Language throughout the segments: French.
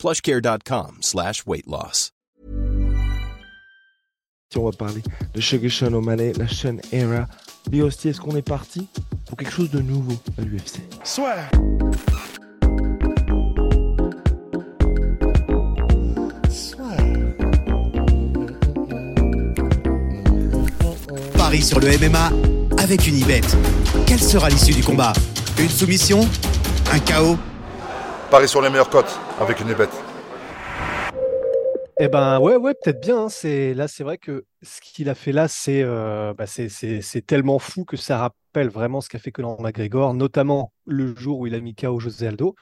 plushcare.com slash weight loss. On va parler de Sugar Sean O'Malley, la Sean Era. Big Hostie, est-ce qu'on est parti pour quelque chose de nouveau à l'UFC Soit. Paris sur le MMA avec une ibet. Quelle sera l'issue du combat? Une soumission? Un chaos Paris sur les meilleures cotes avec une bête. Eh ben ouais, ouais, peut-être bien. hein. C'est là, c'est vrai que ce qu'il a fait là, c'est euh, bah, c'est tellement fou que ça rappelle vraiment ce qu'a fait Conor McGregor, notamment le jour où il a mis KO José Aldo.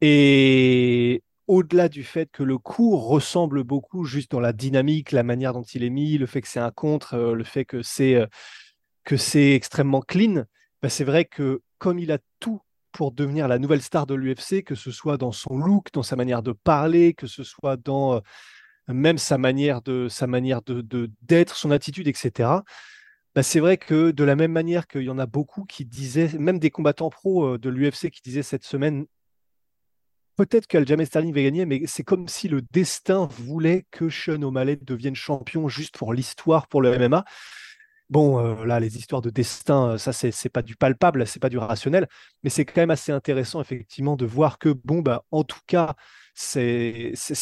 Et au-delà du fait que le coup ressemble beaucoup juste dans la dynamique, la manière dont il est mis, le fait que c'est un contre, euh, le fait que c'est euh, que c'est extrêmement clean, bah, c'est vrai que comme il a tout pour devenir la nouvelle star de l'UFC, que ce soit dans son look, dans sa manière de parler, que ce soit dans euh, même sa manière de sa manière de d'être, son attitude, etc. Bah, c'est vrai que de la même manière qu'il y en a beaucoup qui disaient, même des combattants pro euh, de l'UFC qui disaient cette semaine, peut-être qu'Aljamain Sterling va gagner, mais c'est comme si le destin voulait que Sean O'Malley devienne champion juste pour l'histoire, pour le MMA. Bon, euh, là, les histoires de destin, euh, ça, c'est c'est pas du palpable, c'est pas du rationnel, mais c'est quand même assez intéressant, effectivement, de voir que, bon, bah, en tout cas, ça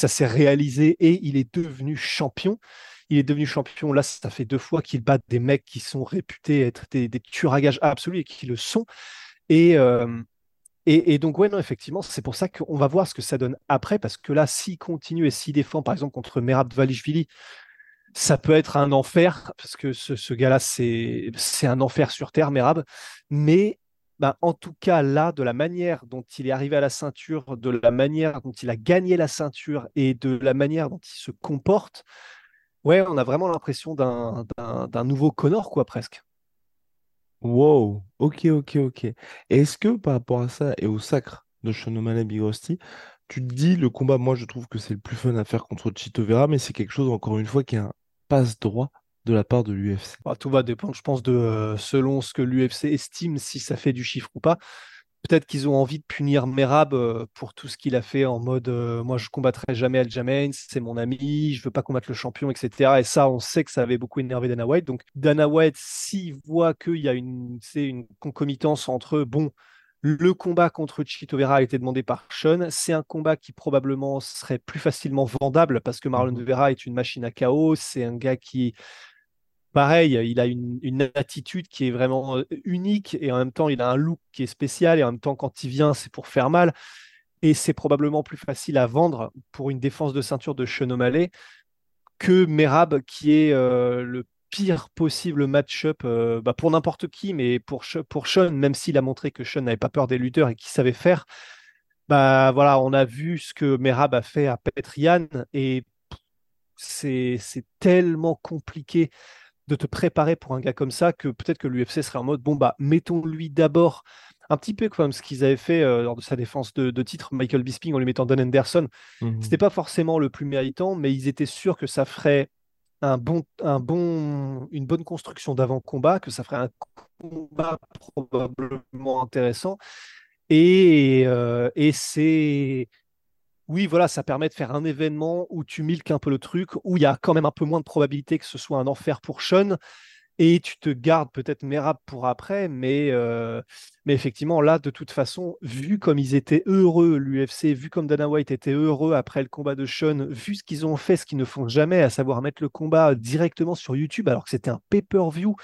s'est réalisé et il est devenu champion. Il est devenu champion, là, ça fait deux fois qu'il bat des mecs qui sont réputés être des, des tueurs à gages absolus et qui le sont. Et, euh, et, et donc, ouais, non, effectivement, c'est pour ça qu'on va voir ce que ça donne après, parce que là, s'il continue et s'il défend, par exemple, contre Merab Dvalishvili, ça peut être un enfer, parce que ce, gars-là, c'est un enfer sur Terre, Merab. Mais bah, en tout cas, là, de la manière dont il est arrivé à la ceinture, de la manière dont il a gagné la ceinture et de la manière dont il se comporte, ouais, on a vraiment l'impression d'un nouveau Connor, quoi, presque. Wow, ok, ok, ok. Est-ce que par rapport à ça et au sacre de Sean O'Malley Big Rusty, tu te dis le combat, moi je trouve que c'est le plus fun à faire contre Chito Vera, mais c'est quelque chose encore une fois qui est un passe droit de la part de l'UFC. Bah, tout va dépendre, je pense, de euh, selon ce que l'UFC estime, si ça fait du chiffre ou pas. Peut-être qu'ils ont envie de punir Merab euh, pour tout ce qu'il a fait en mode euh, moi je combattrai jamais Aljamain, c'est mon ami, je veux pas combattre le champion, etc. Et ça, on sait que ça avait beaucoup énervé Dana White. Donc Dana White, s'il voit qu'il y a une, une concomitance entre bon, le combat contre Chito Vera a été demandé par Sean, c'est un combat qui probablement serait plus facilement vendable parce que Marlon Mhm. Vera est une machine à chaos, c'est un gars qui Pareil, il a une, une attitude qui est vraiment euh, unique et en même temps, il a un look qui est spécial et en même temps, quand il vient, c'est pour faire mal. Et c'est probablement plus facile à vendre pour une défense de ceinture de Sean O'Malley que Merab, qui est euh, le pire possible match-up euh, bah, pour n'importe qui, mais pour, pour Sean, même s'il a montré que Sean n'avait pas peur des lutteurs et qu'il savait faire. Bah voilà, on a vu ce que Merab a fait à Petrian et c'est c'est tellement compliqué de te préparer pour un gars comme ça que peut-être que l'UFC serait en mode bon bah mettons-lui d'abord un petit peu comme ce qu'ils avaient fait euh, lors de sa défense de, de titre Michael Bisping en lui mettant Don Henderson. Mhm. C'était pas forcément le plus méritant, mais ils étaient sûrs que ça ferait un bon, un bon, une bonne construction d'avant-combat, que ça ferait un combat probablement intéressant. Et, euh, et c'est oui, voilà, ça permet de faire un événement où tu milques un peu le truc, où il y a quand même un peu moins de probabilité que ce soit un enfer pour Sean, et tu te gardes peut-être Merab pour après, mais, euh, mais effectivement, là, de toute façon, vu comme ils étaient heureux, l'UFC, vu comme Dana White était heureux après le combat de Sean, vu ce qu'ils ont fait, ce qu'ils ne font jamais, à savoir mettre le combat directement sur YouTube, alors que c'était un pay-per-view,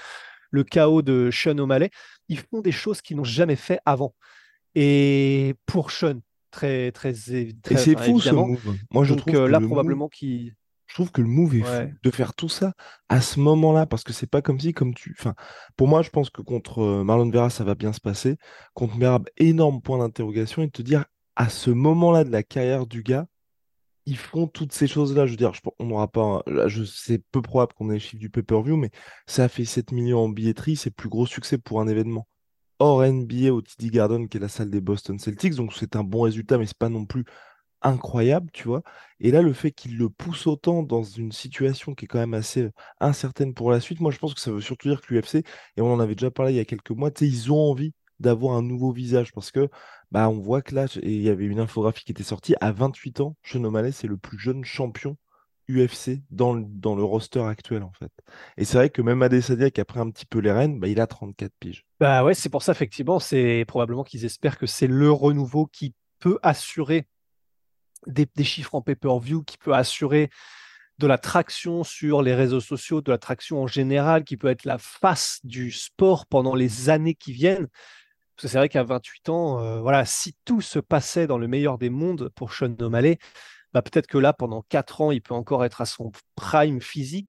le chaos de Sean O'Malley, ils font des choses qu'ils n'ont jamais fait avant. Et pour Sean, très, très, Et très c'est enfin, fou ce move. Moi je Donc trouve euh, que là, le move- probablement qu'il. Je trouve que le move est Ouais. fou de faire tout ça à ce moment-là, parce que c'est pas comme si, comme tu. Enfin, pour moi, je pense que contre euh, Marlon Vera, ça va bien se passer. Contre Merab, énorme point d'interrogation et de te dire à ce moment-là de la carrière du gars, ils font toutes ces choses-là. Je veux dire, on n'aura pas. Je, c'est peu probable qu'on ait les chiffres du pay-per-view, mais ça a fait 7 millions en billetterie. C'est le plus gros succès pour un événement. Hors NBA au TD Garden, qui est la salle des Boston Celtics. Donc, c'est un bon résultat, mais c'est pas non plus incroyable, tu vois. Et là, le fait qu'il le pousse autant dans une situation qui est quand même assez incertaine pour la suite, moi, je pense que ça veut surtout dire que l'UFC, et on en avait déjà parlé il y a quelques mois, ils ont envie d'avoir un nouveau visage parce que bah, on voit que là, il y avait une infographie qui était sortie, à 28 ans, Sean O'Malley, c'est le plus jeune champion UFC dans le, dans le roster actuel, en fait. Et c'est vrai que même Adesanya, qui a pris un petit peu les rênes, bah, il a 34 piges. Bah ouais, c'est pour ça, effectivement, c'est probablement qu'ils espèrent que c'est le renouveau qui peut assurer des, chiffres en pay-per-view, qui peut assurer de la traction sur les réseaux sociaux, de la traction en général, qui peut être la face du sport pendant les années qui viennent. Parce que c'est vrai qu'à 28 ans, euh, voilà, si tout se passait dans le meilleur des mondes pour Sean O'Malley, bah peut-être que là, pendant 4 ans, il peut encore être à son prime physique.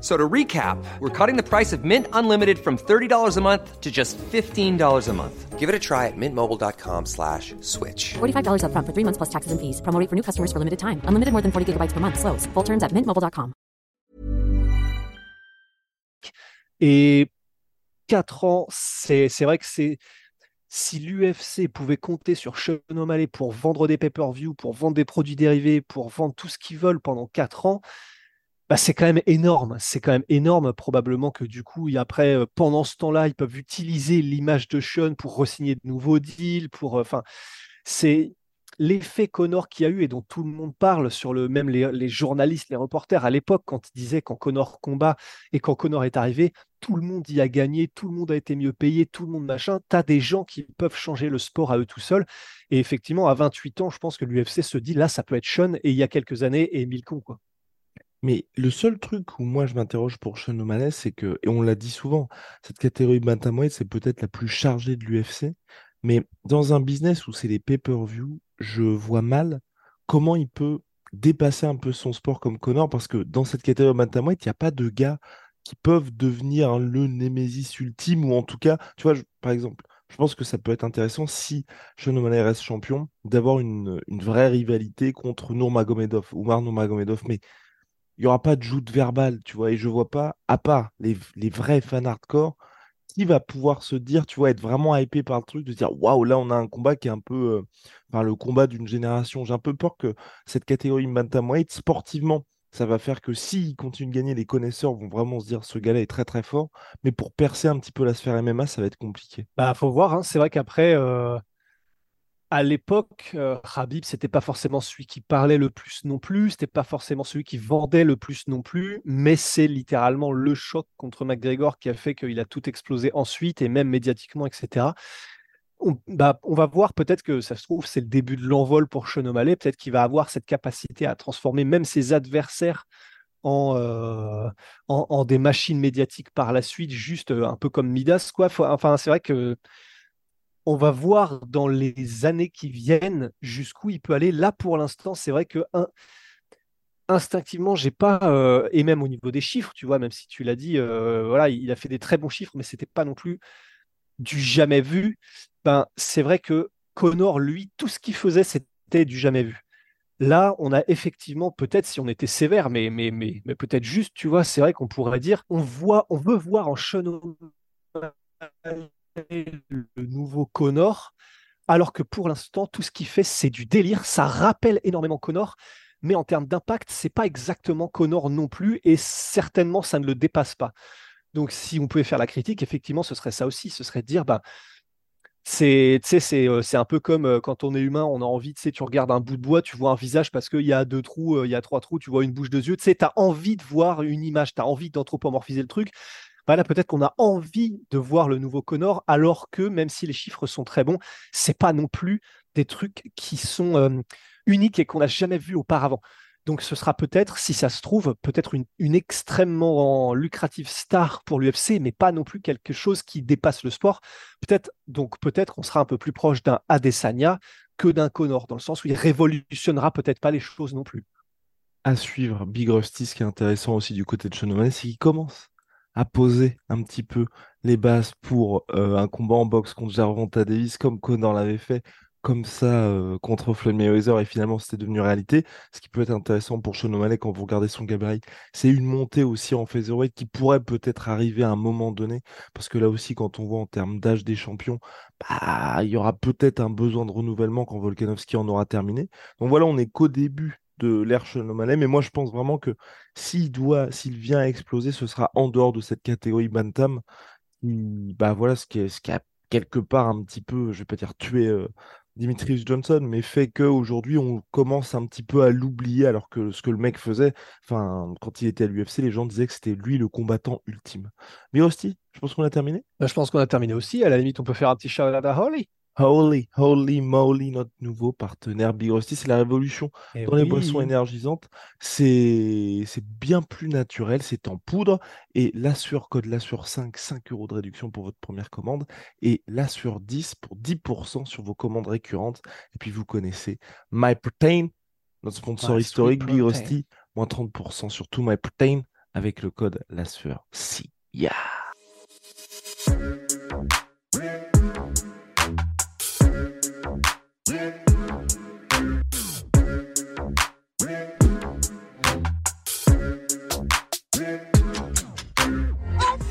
So to recap, we're cutting the price of Mint Unlimited from $30 a month to just $15 a month. Give it a try at mintmobile.com slash switch. $45 up front for three months plus taxes and fees. Promo rate for new customers for limited time. Unlimited more than 40 gigabytes per month. Slows. Full terms at mintmobile.com. Et 4 ans, c'est vrai que c'est... Si l'UFC pouvait compter sur Sean O'Malley pour vendre des pay-per-view, pour vendre des produits dérivés, pour vendre tout ce qu'ils veulent pendant 4 ans, bah, c'est quand même énorme. C'est quand même énorme. Probablement que du coup, après, euh, pendant ce temps-là, ils peuvent utiliser l'image de Sean pour re-signer de nouveaux deals. Pour, euh, c'est l'effet Connor qui a eu et dont tout le monde parle sur le même les, journalistes, les reporters à l'époque quand ils disaient quand Connor combat et quand Connor est arrivé, tout le monde y a gagné, tout le monde a été mieux payé, tout le monde machin. Tu as des gens qui peuvent changer le sport à eux tout seuls. Et effectivement, à 28 ans, je pense que l'UFC se dit là, ça peut être Sean et il y a quelques années et Milcon quoi. Mais le seul truc où moi je m'interroge pour Sean O'Malley, c'est que, et on l'a dit souvent, cette catégorie bantamweight, c'est peut-être la plus chargée de l'UFC, mais dans un business où c'est les pay-per-view, je vois mal comment il peut dépasser un peu son sport comme Connor, parce que dans cette catégorie bantamweight, il n'y a pas de gars qui peuvent devenir le Némésis ultime, ou en tout cas, tu vois, par exemple, je pense que ça peut être intéressant si Sean O'Malley reste champion, d'avoir une, une, vraie rivalité contre Nurmagomedov, Oumar Nurmagomedov, mais il n'y aura pas de joute verbale, tu vois, et je vois pas, à part les, vrais fans hardcore, qui va pouvoir se dire, tu vois, être vraiment hypé par le truc, de dire, waouh, là, on a un combat qui est un peu, euh, le combat d'une génération. J'ai un peu peur que cette catégorie bantamweight, sportivement, ça va faire que s'il continue de gagner, les connaisseurs vont vraiment se dire, ce gars-là est très très fort, mais pour percer un petit peu la sphère MMA, ça va être compliqué. Bah, faut voir, hein. c'est vrai qu'après, euh, à l'époque, euh, Habib, c'était pas forcément celui qui parlait le plus non plus, c'était pas forcément celui qui vendait le plus non plus, mais c'est littéralement le choc contre McGregor qui a fait qu'il a tout explosé ensuite et même médiatiquement, etc. On, bah, on va voir peut-être que ça se trouve, c'est le début de l'envol pour Sean peut-être qu'il va avoir cette capacité à transformer même ses adversaires en, euh, en, des machines médiatiques par la suite, juste euh, un peu comme Midas. Quoi. enfin, c'est vrai que on va voir dans les années qui viennent jusqu'où il peut aller. Là, pour l'instant, c'est vrai que instinctivement, j'ai pas, euh, et même au niveau des chiffres, tu vois, même si tu l'as dit, euh, voilà, il a fait des très bons chiffres, mais c'était pas non plus du jamais vu. Ben, c'est vrai que Connor, lui, tout ce qu'il faisait, c'était du jamais vu. Là, on a effectivement, peut-être si on était sévère, mais, mais, mais, mais peut-être juste, tu vois, c'est vrai qu'on pourrait dire, on voit, on veut voir en Sean le nouveau Connor, alors que pour l'instant, tout ce qu'il fait, c'est du délire. Ça rappelle énormément Connor, mais en termes d'impact, c'est pas exactement Connor non plus, et certainement, ça ne le dépasse pas. Donc, si on pouvait faire la critique, effectivement, ce serait ça aussi. Ce serait de dire, bah, c'est euh, c'est un peu comme euh, quand on est humain, on a envie, tu tu regardes un bout de bois, tu vois un visage parce qu'il y a deux trous, euh, il y a trois trous, tu vois une bouche, deux yeux, tu sais, tu as envie de voir une image, tu as envie d'anthropomorphiser le truc. Bah peut-être qu'on a envie de voir le nouveau Connor, alors que même si les chiffres sont très bons, c'est pas non plus des trucs qui sont uniques et qu'on n'a jamais vu auparavant. Donc ce sera peut-être, si ça se trouve, peut-être une, extrêmement lucrative star pour l'UFC, mais pas non plus quelque chose qui dépasse le sport. Peut-être, donc peut-être qu'on sera un peu plus proche d'un Adesanya que d'un Connor, dans le sens où il révolutionnera peut-être pas les choses non plus. À suivre, Big Rusty, ce qui est intéressant aussi du côté de O'Malley, c'est qu'il commence à poser un petit peu les bases pour euh, un combat en boxe contre Jarvonta Davis, comme Connor l'avait fait comme ça euh, contre Floyd Mayweather et finalement c'était devenu réalité. Ce qui peut être intéressant pour Sean O'Malley quand vous regardez son gabarit, c'est une montée aussi en featherweight qui pourrait peut-être arriver à un moment donné parce que là aussi quand on voit en termes d'âge des champions, bah, il y aura peut-être un besoin de renouvellement quand Volkanovski en aura terminé. Donc voilà, on n'est qu'au début de O'Malley, mais moi je pense vraiment que s'il doit, s'il vient à exploser, ce sera en dehors de cette catégorie bantam. bah voilà ce qui, est, ce qui a quelque part un petit peu, je vais pas dire tué euh, Johnson, mais fait qu'aujourd'hui, on commence un petit peu à l'oublier, alors que ce que le mec faisait, enfin, quand il était à l'UFC, les gens disaient que c'était lui le combattant ultime. Mirosti, je pense qu'on a terminé? Bah, je pense qu'on a terminé aussi. À la limite, on peut faire un petit shout à Holly. Holy, holy moly, notre nouveau partenaire Big Rusty, c'est la révolution Eh dans les boissons énergisantes. C'est bien plus naturel, c'est en poudre. Et l'Assure, code l'Assure 5, 5 euros de réduction pour votre première commande. Et l'Assure 10 pour 10% sur vos commandes récurrentes. Et puis vous connaissez MyProtein, notre sponsor My historique, Big. Rusty, moins 30% sur tout MyProtein avec le code l'Assure. Si, yeah.